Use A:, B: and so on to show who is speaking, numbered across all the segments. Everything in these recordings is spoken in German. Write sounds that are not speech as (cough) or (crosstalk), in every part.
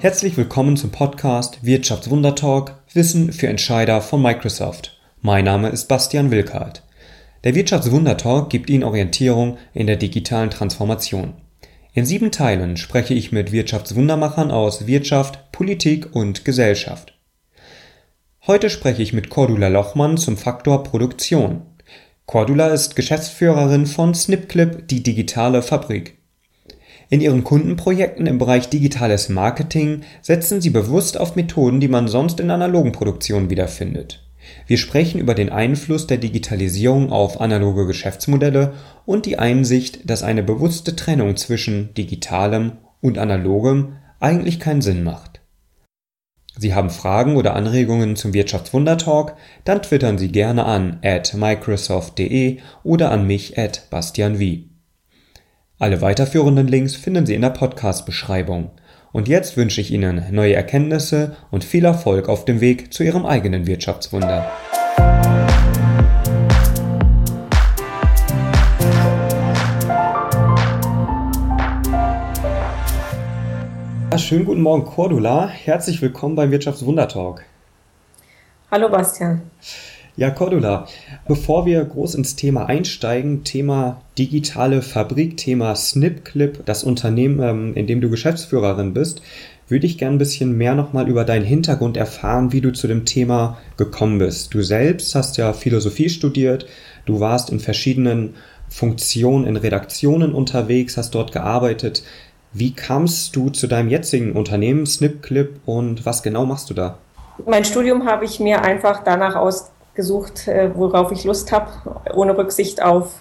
A: Herzlich willkommen zum Podcast Wirtschaftswundertalk Wissen für Entscheider von Microsoft. Mein Name ist Bastian Wilkart. Der Wirtschaftswundertalk gibt Ihnen Orientierung in der digitalen Transformation. In sieben Teilen spreche ich mit Wirtschaftswundermachern aus Wirtschaft, Politik und Gesellschaft. Heute spreche ich mit Cordula Lochmann zum Faktor Produktion. Cordula ist Geschäftsführerin von Snipclip, die digitale Fabrik. In ihren Kundenprojekten im Bereich digitales Marketing setzen sie bewusst auf Methoden, die man sonst in analogen Produktionen wiederfindet. Wir sprechen über den Einfluss der Digitalisierung auf analoge Geschäftsmodelle und die Einsicht, dass eine bewusste Trennung zwischen digitalem und analogem eigentlich keinen Sinn macht. Sie haben Fragen oder Anregungen zum Wirtschaftswundertalk? Dann twittern Sie gerne an at microsoft.de oder an mich at bastianwie. Alle weiterführenden Links finden Sie in der Podcast-Beschreibung. Und jetzt wünsche ich Ihnen neue Erkenntnisse und viel Erfolg auf dem Weg zu Ihrem eigenen Wirtschaftswunder. Ja, schönen guten Morgen, Cordula. Herzlich willkommen beim Wirtschaftswundertalk.
B: Hallo, Bastian.
A: Ja, Cordula, bevor wir groß ins Thema einsteigen, Thema digitale Fabrik, Thema Snipclip, das Unternehmen, ähm, in dem du Geschäftsführerin bist, würde ich gern ein bisschen mehr nochmal über deinen Hintergrund erfahren, wie du zu dem Thema gekommen bist. Du selbst hast ja Philosophie studiert, du warst in verschiedenen Funktionen in Redaktionen unterwegs, hast dort gearbeitet. Wie kamst du zu deinem jetzigen Unternehmen Snipclip und was genau machst du da?
B: Mein Studium habe ich mir einfach danach aus gesucht, äh, worauf ich Lust habe, ohne Rücksicht auf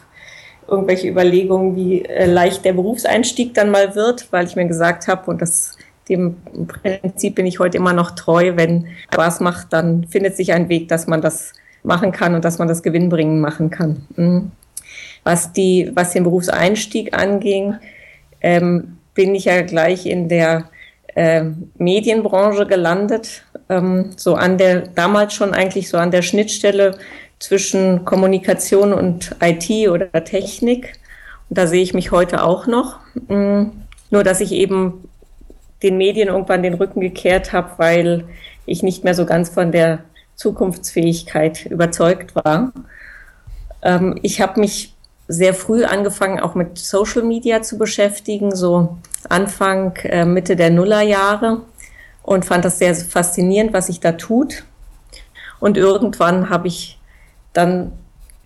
B: irgendwelche Überlegungen, wie äh, leicht der Berufseinstieg dann mal wird, weil ich mir gesagt habe, und das dem Prinzip bin ich heute immer noch treu, wenn Spaß macht, dann findet sich ein Weg, dass man das machen kann und dass man das gewinnbringend machen kann. Mhm. Was, die, was den Berufseinstieg anging, ähm, bin ich ja gleich in der äh, Medienbranche gelandet, ähm, so an der, damals schon eigentlich so an der Schnittstelle zwischen Kommunikation und IT oder Technik. Und da sehe ich mich heute auch noch. Mhm. Nur, dass ich eben den Medien irgendwann den Rücken gekehrt habe, weil ich nicht mehr so ganz von der Zukunftsfähigkeit überzeugt war. Ähm, ich habe mich sehr früh angefangen, auch mit Social Media zu beschäftigen, so Anfang, äh, Mitte der Nullerjahre und fand das sehr faszinierend, was sich da tut. Und irgendwann habe ich dann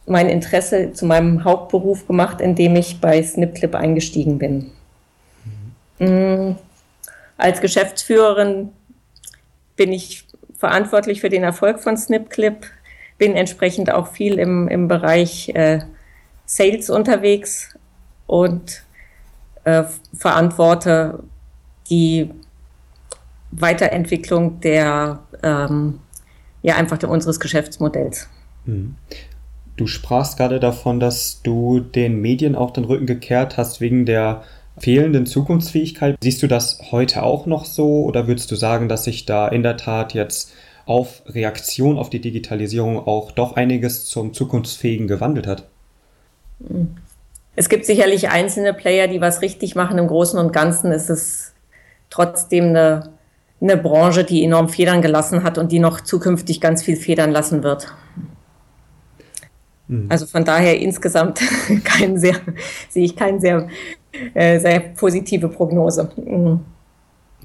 B: mein Interesse zu meinem Hauptberuf gemacht, indem ich bei Snipclip eingestiegen bin. Mhm. Als Geschäftsführerin bin ich verantwortlich für den Erfolg von Snipclip, bin entsprechend auch viel im, im Bereich äh, Sales unterwegs und äh, verantworte die Weiterentwicklung der, ähm, ja, einfach der, unseres Geschäftsmodells.
A: Hm. Du sprachst gerade davon, dass du den Medien auch den Rücken gekehrt hast wegen der fehlenden Zukunftsfähigkeit. Siehst du das heute auch noch so oder würdest du sagen, dass sich da in der Tat jetzt auf Reaktion auf die Digitalisierung auch doch einiges zum Zukunftsfähigen gewandelt hat?
B: Es gibt sicherlich einzelne Player, die was richtig machen. Im Großen und Ganzen ist es trotzdem eine, eine Branche, die enorm Federn gelassen hat und die noch zukünftig ganz viel Federn lassen wird. Mhm. Also von daher insgesamt (laughs) kein sehr, sehe ich keine sehr, äh, sehr positive Prognose.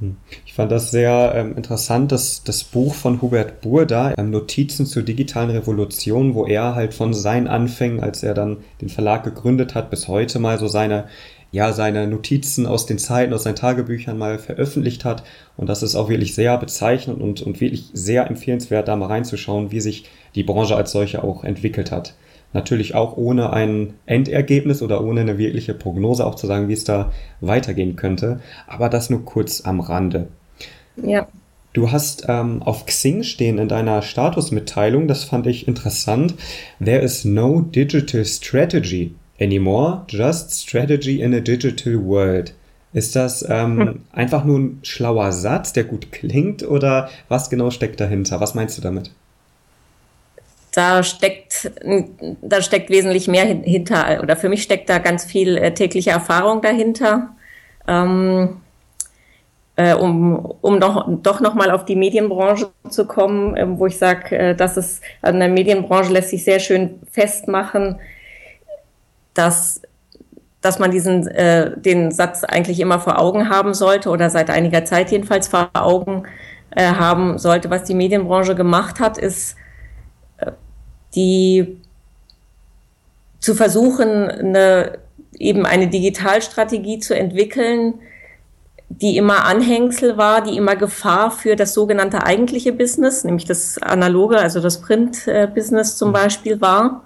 B: Mhm.
A: Ich fand das sehr ähm, interessant, dass das Buch von Hubert Burda, ähm, Notizen zur digitalen Revolution, wo er halt von seinen Anfängen, als er dann den Verlag gegründet hat, bis heute mal so seine, ja, seine Notizen aus den Zeiten, aus seinen Tagebüchern mal veröffentlicht hat. Und das ist auch wirklich sehr bezeichnend und, und wirklich sehr empfehlenswert, da mal reinzuschauen, wie sich die Branche als solche auch entwickelt hat. Natürlich auch ohne ein Endergebnis oder ohne eine wirkliche Prognose auch zu sagen, wie es da weitergehen könnte. Aber das nur kurz am Rande.
B: Ja.
A: Du hast ähm, auf Xing stehen in deiner Statusmitteilung, das fand ich interessant. There is no digital strategy anymore, just strategy in a digital world. Ist das ähm, hm. einfach nur ein schlauer Satz, der gut klingt, oder was genau steckt dahinter? Was meinst du damit?
B: Da steckt, da steckt wesentlich mehr hinter, oder für mich steckt da ganz viel äh, tägliche Erfahrung dahinter. Ähm, äh, um, um noch, doch nochmal auf die Medienbranche zu kommen, äh, wo ich sage, äh, dass es an der Medienbranche lässt sich sehr schön festmachen, dass dass man diesen äh, den Satz eigentlich immer vor Augen haben sollte oder seit einiger Zeit jedenfalls vor Augen äh, haben sollte. Was die Medienbranche gemacht hat, ist die zu versuchen, eine, eben eine Digitalstrategie zu entwickeln, die immer Anhängsel war, die immer Gefahr für das sogenannte eigentliche Business, nämlich das analoge, also das Print-Business zum mhm. Beispiel war.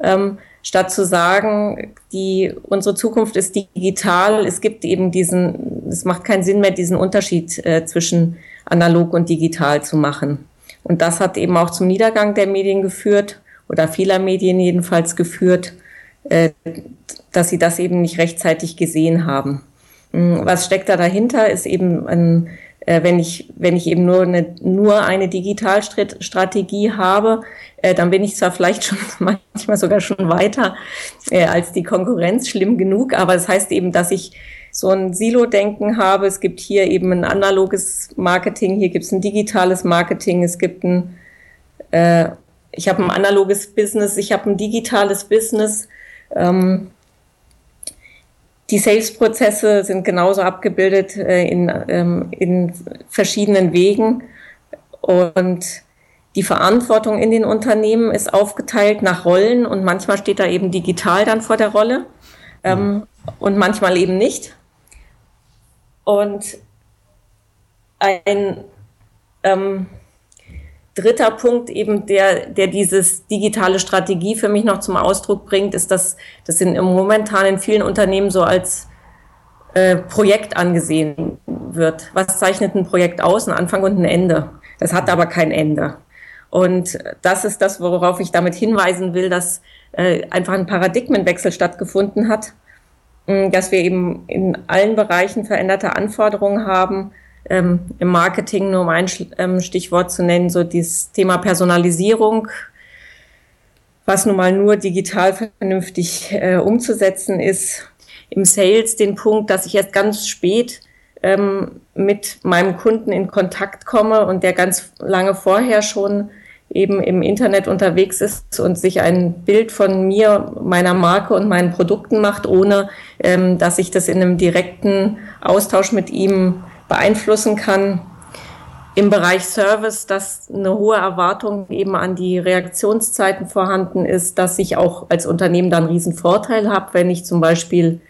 B: Ähm, statt zu sagen, die, unsere Zukunft ist digital, es gibt eben diesen, es macht keinen Sinn mehr, diesen Unterschied äh, zwischen analog und digital zu machen. Und das hat eben auch zum Niedergang der Medien geführt oder vieler Medien jedenfalls geführt, äh, dass sie das eben nicht rechtzeitig gesehen haben. Hm, was steckt da dahinter, ist eben ein äh, wenn ich, wenn ich eben nur eine, nur eine Digitalstrategie habe, äh, dann bin ich zwar vielleicht schon (laughs) manchmal sogar schon weiter äh, als die Konkurrenz, schlimm genug, aber das heißt eben, dass ich so ein Silo-Denken habe. Es gibt hier eben ein analoges Marketing, hier gibt es ein digitales Marketing, es gibt ein, äh, ich habe ein analoges Business, ich habe ein digitales Business. Ähm, die Sales-Prozesse sind genauso abgebildet äh, in, ähm, in verschiedenen Wegen. Und die Verantwortung in den Unternehmen ist aufgeteilt nach Rollen. Und manchmal steht da eben digital dann vor der Rolle ähm, und manchmal eben nicht. Und ein ähm, dritter Punkt eben, der, der dieses digitale Strategie für mich noch zum Ausdruck bringt, ist, dass das in, momentan in vielen Unternehmen so als äh, Projekt angesehen wird. Was zeichnet ein Projekt aus? Ein Anfang und ein Ende. Das hat aber kein Ende. Und das ist das, worauf ich damit hinweisen will, dass äh, einfach ein Paradigmenwechsel stattgefunden hat, dass wir eben in allen Bereichen veränderte Anforderungen haben, ähm, im Marketing, nur um ein ähm, Stichwort zu nennen, so dieses Thema Personalisierung, was nun mal nur digital vernünftig äh, umzusetzen ist. Im Sales den Punkt, dass ich erst ganz spät ähm, mit meinem Kunden in Kontakt komme und der ganz lange vorher schon eben im Internet unterwegs ist und sich ein Bild von mir, meiner Marke und meinen Produkten macht, ohne ähm, dass ich das in einem direkten Austausch mit ihm beeinflussen kann. Im Bereich Service, dass eine hohe Erwartung eben an die Reaktionszeiten vorhanden ist, dass ich auch als Unternehmen dann einen riesen Vorteil habe, wenn ich zum Beispiel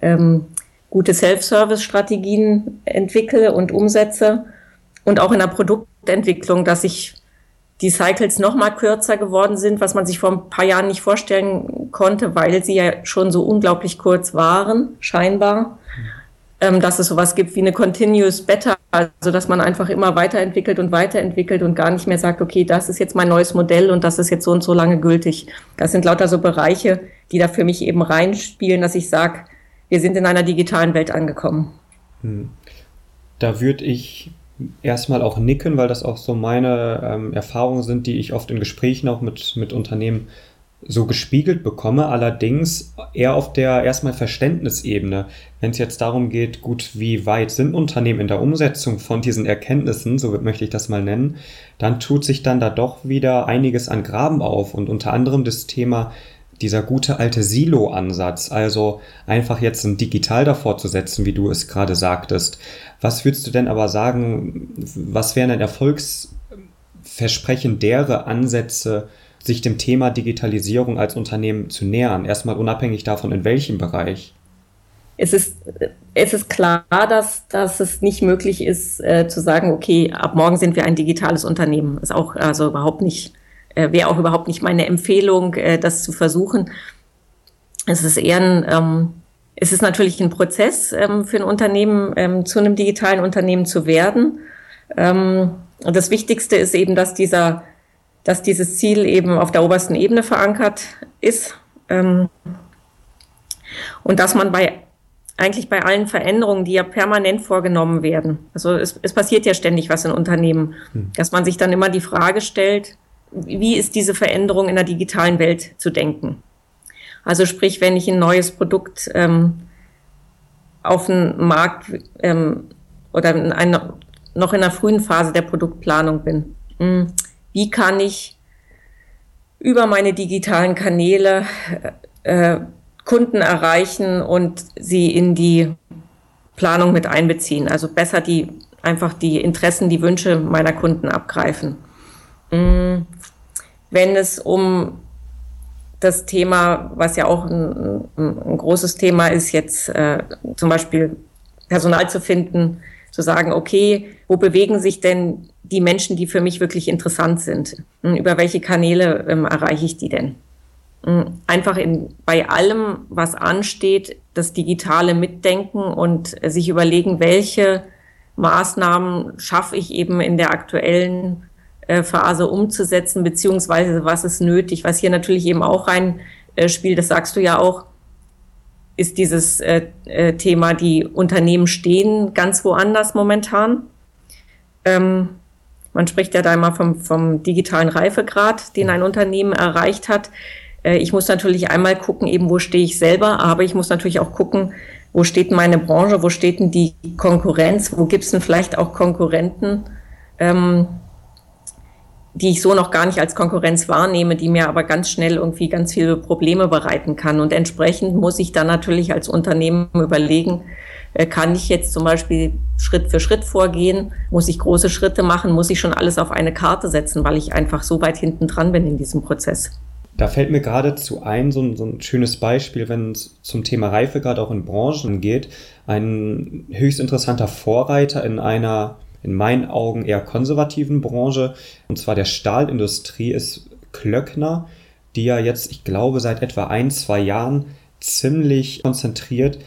B: ähm, gute Self-Service-Strategien entwickle und umsetze und auch in der Produktentwicklung, dass ich die Cycles noch mal kürzer geworden sind, was man sich vor ein paar Jahren nicht vorstellen konnte, weil sie ja schon so unglaublich kurz waren, scheinbar ähm, dass es sowas gibt wie eine Continuous Better, also dass man einfach immer weiterentwickelt und weiterentwickelt und gar nicht mehr sagt, okay, das ist jetzt mein neues Modell und das ist jetzt so und so lange gültig. Das sind lauter so Bereiche, die da für mich eben reinspielen, dass ich sage, wir sind in einer digitalen Welt angekommen. Hm.
A: Da würde ich erstmal auch nicken, weil das auch so meine ähm, Erfahrungen sind, die ich oft in Gesprächen auch mit, mit Unternehmen so gespiegelt bekomme, allerdings eher auf der erstmal Verständnisebene. Wenn es jetzt darum geht, gut, wie weit sind Unternehmen in der Umsetzung von diesen Erkenntnissen, so möchte ich das mal nennen, dann tut sich dann da doch wieder einiges an Graben auf und unter anderem das Thema dieser gute alte Silo-Ansatz, also einfach jetzt ein Digital davor zu setzen, wie du es gerade sagtest. Was würdest du denn aber sagen, was wären denn erfolgsversprechendere Ansätze, sich dem Thema Digitalisierung als Unternehmen zu nähern? Erstmal unabhängig davon, in welchem Bereich?
B: Es ist, es ist klar, dass, dass es nicht möglich ist, äh, zu sagen, okay, ab morgen sind wir ein digitales Unternehmen. Ist auch also überhaupt nicht, äh, wäre auch überhaupt nicht meine Empfehlung, äh, das zu versuchen. Es ist eher ein, ähm, es ist natürlich ein Prozess ähm, für ein Unternehmen, ähm, zu einem digitalen Unternehmen zu werden. Ähm, und das Wichtigste ist eben, dass dieser dass dieses Ziel eben auf der obersten Ebene verankert ist ähm, und dass man bei eigentlich bei allen Veränderungen, die ja permanent vorgenommen werden, also es, es passiert ja ständig was in Unternehmen, hm. dass man sich dann immer die Frage stellt, wie ist diese Veränderung in der digitalen Welt zu denken? Also sprich, wenn ich ein neues Produkt ähm, auf den Markt ähm, oder in einer, noch in der frühen Phase der Produktplanung bin. Hm, wie kann ich über meine digitalen Kanäle äh, Kunden erreichen und sie in die Planung mit einbeziehen? Also besser die einfach die Interessen, die Wünsche meiner Kunden abgreifen. Hm, wenn es um das Thema, was ja auch ein, ein großes Thema ist, jetzt äh, zum Beispiel Personal zu finden, zu sagen, okay, wo bewegen sich denn die Menschen, die für mich wirklich interessant sind? Hm, über welche Kanäle ähm, erreiche ich die denn? Hm, einfach in, bei allem, was ansteht, das digitale Mitdenken und äh, sich überlegen, welche Maßnahmen schaffe ich eben in der aktuellen äh, Phase umzusetzen, beziehungsweise was ist nötig. Was hier natürlich eben auch rein äh, spielt, das sagst du ja auch, ist dieses äh, äh, Thema, die Unternehmen stehen ganz woanders momentan. Ähm, man spricht ja da immer vom, vom digitalen Reifegrad, den ein Unternehmen erreicht hat. Äh, ich muss natürlich einmal gucken, eben wo stehe ich selber, aber ich muss natürlich auch gucken, wo steht meine Branche, wo steht denn die Konkurrenz, wo gibt es denn vielleicht auch Konkurrenten, ähm, die ich so noch gar nicht als Konkurrenz wahrnehme, die mir aber ganz schnell irgendwie ganz viele Probleme bereiten kann. Und entsprechend muss ich dann natürlich als Unternehmen überlegen, äh, kann ich jetzt zum Beispiel Schritt für Schritt vorgehen? Muss ich große Schritte machen? Muss ich schon alles auf eine Karte setzen, weil ich einfach so weit hinten dran bin in diesem Prozess?
A: Da fällt mir geradezu ein, so ein, so ein schönes Beispiel, wenn es zum Thema Reife gerade auch in Branchen geht. Ein höchst interessanter Vorreiter in einer in meinen Augen eher konservativen Branche, und zwar der Stahlindustrie, ist Klöckner, die ja jetzt, ich glaube, seit etwa ein, zwei Jahren ziemlich konzentriert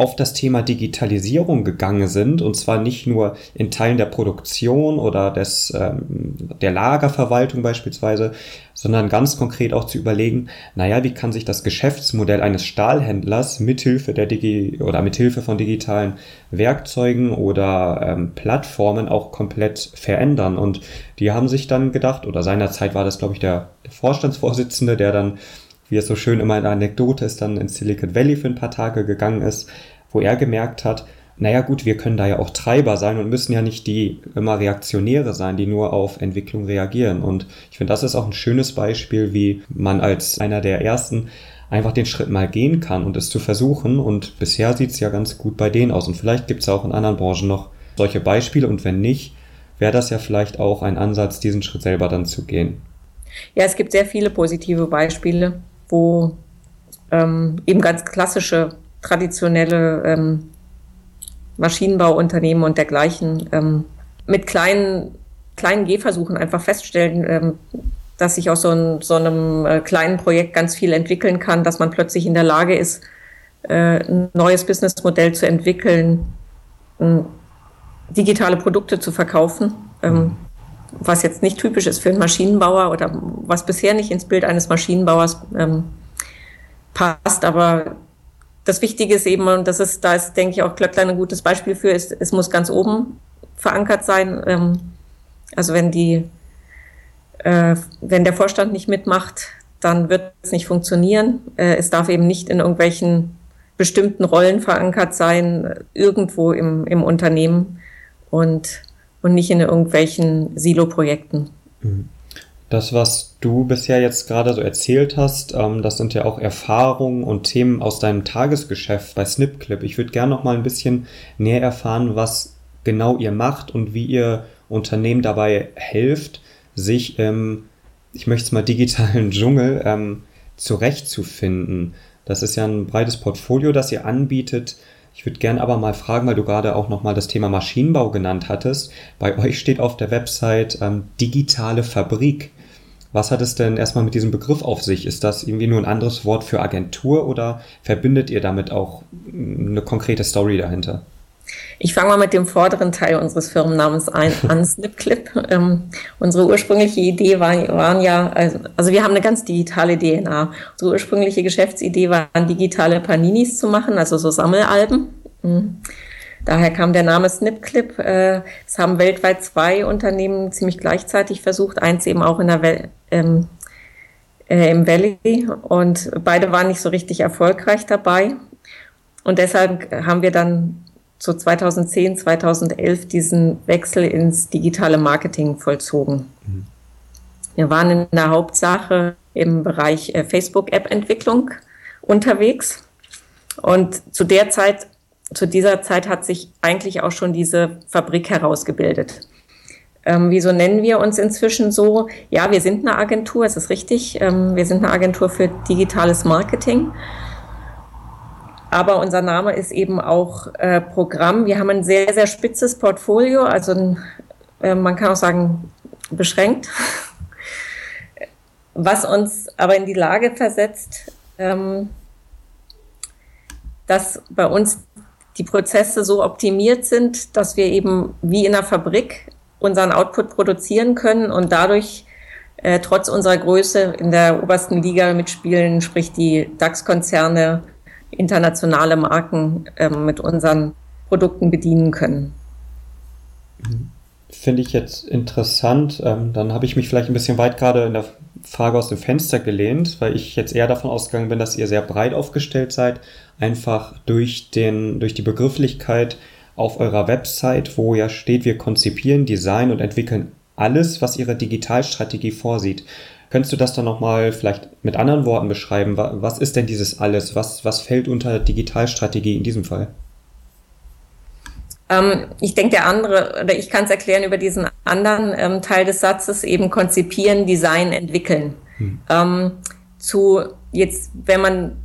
A: auf das Thema Digitalisierung gegangen sind, und zwar nicht nur in Teilen der Produktion oder des, ähm, der Lagerverwaltung beispielsweise, sondern ganz konkret auch zu überlegen, naja, wie kann sich das Geschäftsmodell eines Stahlhändlers mithilfe der Digi oder mithilfe von digitalen Werkzeugen oder ähm, Plattformen auch komplett verändern. Und die haben sich dann gedacht, oder seinerzeit war das, glaube ich, der, der Vorstandsvorsitzende, der dann wie es so schön immer in der Anekdote ist, dann in Silicon Valley für ein paar Tage gegangen ist, wo er gemerkt hat, naja gut, wir können da ja auch Treiber sein und müssen ja nicht die immer Reaktionäre sein, die nur auf Entwicklung reagieren. Und ich finde, das ist auch ein schönes Beispiel, wie man als einer der ersten einfach den Schritt mal gehen kann und es zu versuchen. Und bisher sieht es ja ganz gut bei denen aus. Und vielleicht gibt es auch in anderen Branchen noch solche Beispiele. Und wenn nicht, wäre das ja vielleicht auch ein Ansatz, diesen Schritt selber dann zu gehen.
B: Ja, es gibt sehr viele positive Beispiele, wo ähm, eben ganz klassische, traditionelle ähm, Maschinenbauunternehmen und dergleichen ähm, mit kleinen, kleinen Gehversuchen einfach feststellen, ähm, dass sich aus so, ein, so einem äh, kleinen Projekt ganz viel entwickeln kann, dass man plötzlich in der Lage ist, äh, ein neues Businessmodell zu entwickeln, äh, digitale Produkte zu verkaufen, ähm, was jetzt nicht typisch ist für einen Maschinenbauer oder was bisher nicht ins Bild eines Maschinenbauers ähm, passt, aber das Wichtige ist eben, und das ist, da ist, denke ich, auch Klöcklein ein gutes Beispiel für, ist, es muss ganz oben verankert sein. Ähm, also wenn die, äh, wenn der Vorstand nicht mitmacht, dann wird es nicht funktionieren. Äh, es darf eben nicht in irgendwelchen bestimmten Rollen verankert sein, irgendwo im, im Unternehmen und, und nicht in irgendwelchen Silo-Projekten.
A: Mhm. Das, was du bisher jetzt gerade so erzählt hast, ähm, das sind ja auch Erfahrungen und Themen aus deinem Tagesgeschäft bei SnipClip. Ich würde gerne noch mal ein bisschen näher erfahren, was genau ihr macht und wie ihr Unternehmen dabei helft, sich im, ich möchte es mal digitalen (laughs) Dschungel ähm, zurechtzufinden. Das ist ja ein breites Portfolio, das ihr anbietet. Ich würde gerne aber mal fragen, weil du gerade auch nochmal das Thema Maschinenbau genannt hattest. Bei euch steht auf der Website ähm, digitale Fabrik. Was hat es denn erstmal mit diesem Begriff auf sich? Ist das irgendwie nur ein anderes Wort für Agentur oder verbindet ihr damit auch eine konkrete Story dahinter?
B: Ich fange mal mit dem vorderen Teil unseres Firmennamens ein, (laughs) an, Snipclip. Ähm, unsere ursprüngliche Idee war, waren ja, also, also, wir haben eine ganz digitale DNA. Unsere ursprüngliche Geschäftsidee war, digitale Paninis zu machen, also so Sammelalben. Mhm. Daher kam der Name Snipclip. Äh, es haben weltweit zwei Unternehmen ziemlich gleichzeitig versucht, eins eben auch in der Welt, ähm, äh, im Valley und beide waren nicht so richtig erfolgreich dabei. Und deshalb haben wir dann so 2010, 2011 diesen Wechsel ins digitale Marketing vollzogen. Mhm. Wir waren in der Hauptsache im Bereich äh, Facebook-App-Entwicklung unterwegs. Und zu der Zeit, zu dieser Zeit hat sich eigentlich auch schon diese Fabrik herausgebildet. Ähm, wieso nennen wir uns inzwischen so? Ja, wir sind eine Agentur, es ist richtig. Ähm, wir sind eine Agentur für digitales Marketing. Aber unser Name ist eben auch äh, Programm. Wir haben ein sehr, sehr spitzes Portfolio, also ein, äh, man kann auch sagen, beschränkt, (laughs) was uns aber in die Lage versetzt, ähm, dass bei uns die Prozesse so optimiert sind, dass wir eben wie in einer Fabrik unseren Output produzieren können und dadurch äh, trotz unserer Größe in der obersten Liga mitspielen, sprich die DAX-Konzerne internationale Marken ähm, mit unseren Produkten bedienen können.
A: Finde ich jetzt interessant. Ähm, dann habe ich mich vielleicht ein bisschen weit gerade in der Frage aus dem Fenster gelehnt, weil ich jetzt eher davon ausgegangen bin, dass ihr sehr breit aufgestellt seid, einfach durch, den, durch die Begrifflichkeit auf eurer Website, wo ja steht, wir konzipieren, designen und entwickeln alles, was ihre Digitalstrategie vorsieht. Könntest du das dann nochmal vielleicht mit anderen Worten beschreiben? Was ist denn dieses alles? Was, was fällt unter Digitalstrategie in diesem Fall?
B: Ähm, ich denke, der andere, oder ich kann es erklären über diesen anderen ähm, Teil des Satzes, eben konzipieren, design, entwickeln. Hm. Ähm, zu jetzt, wenn man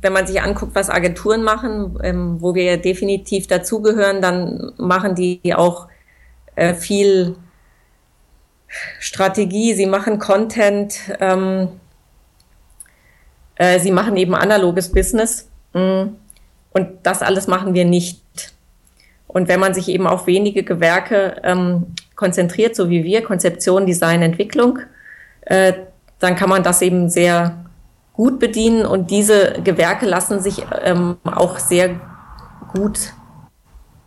B: wenn man sich anguckt, was Agenturen machen, ähm, wo wir definitiv dazugehören, dann machen die auch äh, viel Strategie, sie machen Content, ähm, äh, sie machen eben analoges Business. Mm, und das alles machen wir nicht. Und wenn man sich eben auf wenige Gewerke ähm, konzentriert, so wie wir, Konzeption, Design, Entwicklung, äh, dann kann man das eben sehr gut bedienen und diese Gewerke lassen sich ähm, auch sehr gut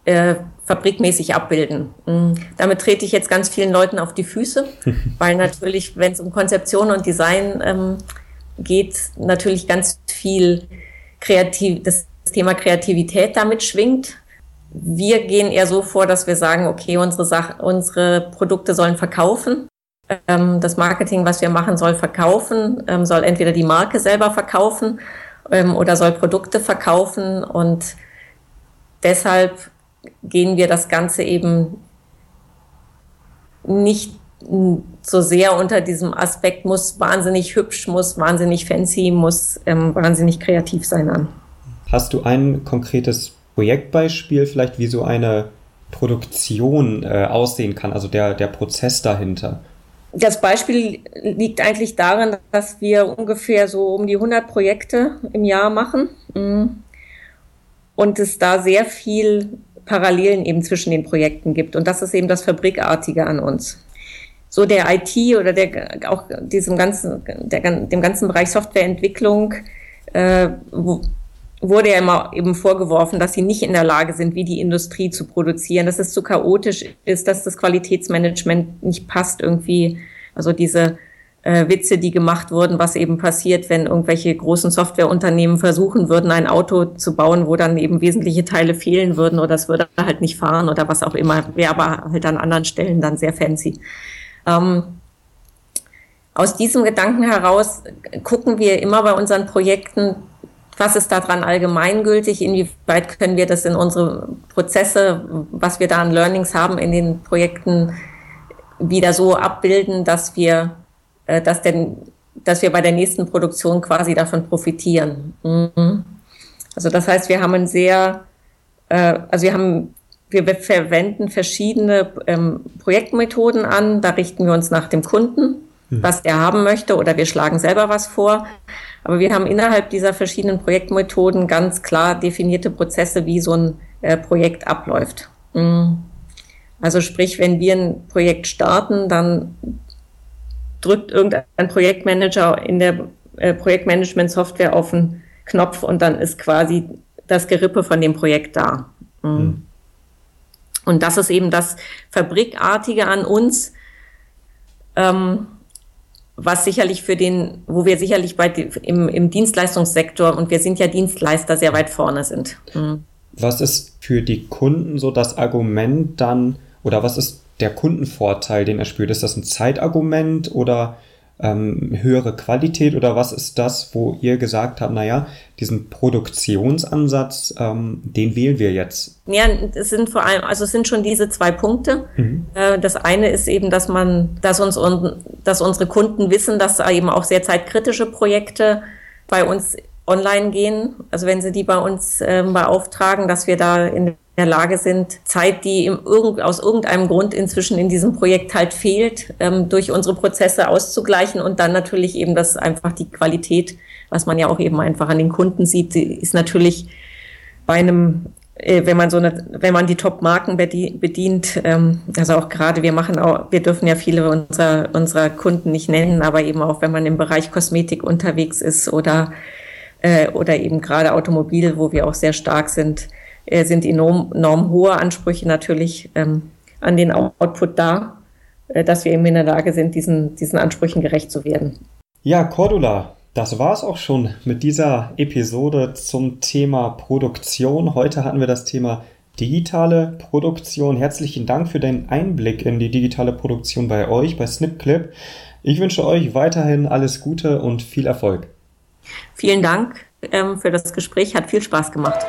B: äh, fabrikmäßig abbilden. Mhm. Damit trete ich jetzt ganz vielen Leuten auf die Füße, (laughs) weil natürlich, wenn es um Konzeption und Design ähm, geht, natürlich ganz viel kreativ, das Thema Kreativität damit schwingt. Wir gehen eher so vor, dass wir sagen, okay, unsere Sache, unsere Produkte sollen verkaufen. Ähm, das Marketing, was wir machen, soll verkaufen, ähm, soll entweder die Marke selber verkaufen ähm, oder soll Produkte verkaufen und deshalb gehen wir das Ganze eben nicht so sehr unter diesem Aspekt, muss wahnsinnig hübsch, muss wahnsinnig fancy, muss ähm, wahnsinnig kreativ sein an.
A: Hast du ein konkretes Projektbeispiel, vielleicht wie so eine Produktion äh, aussehen kann, also der, der Prozess dahinter?
B: Das Beispiel liegt eigentlich darin, dass wir ungefähr so um die 100 Projekte im Jahr machen mhm. und es da sehr viel Parallelen eben zwischen den Projekten gibt. Und das ist eben das Fabrikartige an uns. So der IT oder der, auch diesem ganzen, der, dem ganzen Bereich Softwareentwicklung äh, wurde ja immer eben vorgeworfen, dass sie nicht in der Lage sind, wie die Industrie zu produzieren, dass es zu chaotisch ist, dass das Qualitätsmanagement nicht passt irgendwie. Also diese äh, Witze, die gemacht wurden, was eben passiert, wenn irgendwelche großen Softwareunternehmen versuchen würden, ein Auto zu bauen, wo dann eben wesentliche Teile fehlen würden oder es würde halt nicht fahren oder was auch immer, wäre aber halt an anderen Stellen dann sehr fancy. Ähm, aus diesem Gedanken heraus gucken wir immer bei unseren Projekten, was ist daran allgemeingültig, inwieweit können wir das in unsere Prozesse, was wir da an Learnings haben in den Projekten, wieder so abbilden, dass wir dass, denn, dass wir bei der nächsten Produktion quasi davon profitieren. Mhm. Also das heißt, wir haben ein sehr, äh, also wir haben, wir verwenden verschiedene ähm, Projektmethoden an. Da richten wir uns nach dem Kunden, mhm. was er haben möchte, oder wir schlagen selber was vor. Aber wir haben innerhalb dieser verschiedenen Projektmethoden ganz klar definierte Prozesse, wie so ein äh, Projekt abläuft. Mhm. Also sprich, wenn wir ein Projekt starten, dann drückt irgendein Projektmanager in der äh, Projektmanagement-Software auf einen Knopf und dann ist quasi das Gerippe von dem Projekt da. Mhm. Mhm. Und das ist eben das Fabrikartige an uns, ähm, was sicherlich für den, wo wir sicherlich bei, im, im Dienstleistungssektor und wir sind ja Dienstleister sehr weit vorne sind. Mhm.
A: Was ist für die Kunden so das Argument dann, oder was ist der Kundenvorteil, den er spürt? Ist das ein Zeitargument oder ähm, höhere Qualität oder was ist das, wo ihr gesagt habt, naja, diesen Produktionsansatz, ähm, den wählen wir jetzt?
B: Ja, es sind vor allem, also es sind schon diese zwei Punkte. Mhm. Äh, das eine ist eben, dass man, dass uns, dass unsere Kunden wissen, dass eben auch sehr zeitkritische Projekte bei uns online gehen. Also wenn sie die bei uns äh, beauftragen, dass wir da in der Lage sind, Zeit, die im, aus irgendeinem Grund inzwischen in diesem Projekt halt fehlt, ähm, durch unsere Prozesse auszugleichen und dann natürlich eben das einfach die Qualität, was man ja auch eben einfach an den Kunden sieht, ist natürlich bei einem äh, wenn man so eine, wenn man die Top-Marken bedient, ähm, also auch gerade wir machen auch, wir dürfen ja viele unserer, unserer Kunden nicht nennen, aber eben auch wenn man im Bereich Kosmetik unterwegs ist oder, äh, oder eben gerade Automobil, wo wir auch sehr stark sind, äh, sind enorm, enorm hohe Ansprüche natürlich ähm, an den Output da, äh, dass wir eben in der Lage sind, diesen, diesen Ansprüchen gerecht zu werden.
A: Ja, Cordula, das war es auch schon mit dieser Episode zum Thema Produktion. Heute hatten wir das Thema digitale Produktion. Herzlichen Dank für deinen Einblick in die digitale Produktion bei euch, bei SnipClip. Ich wünsche euch weiterhin alles Gute und viel Erfolg.
B: Vielen Dank ähm, für das Gespräch, hat viel Spaß gemacht.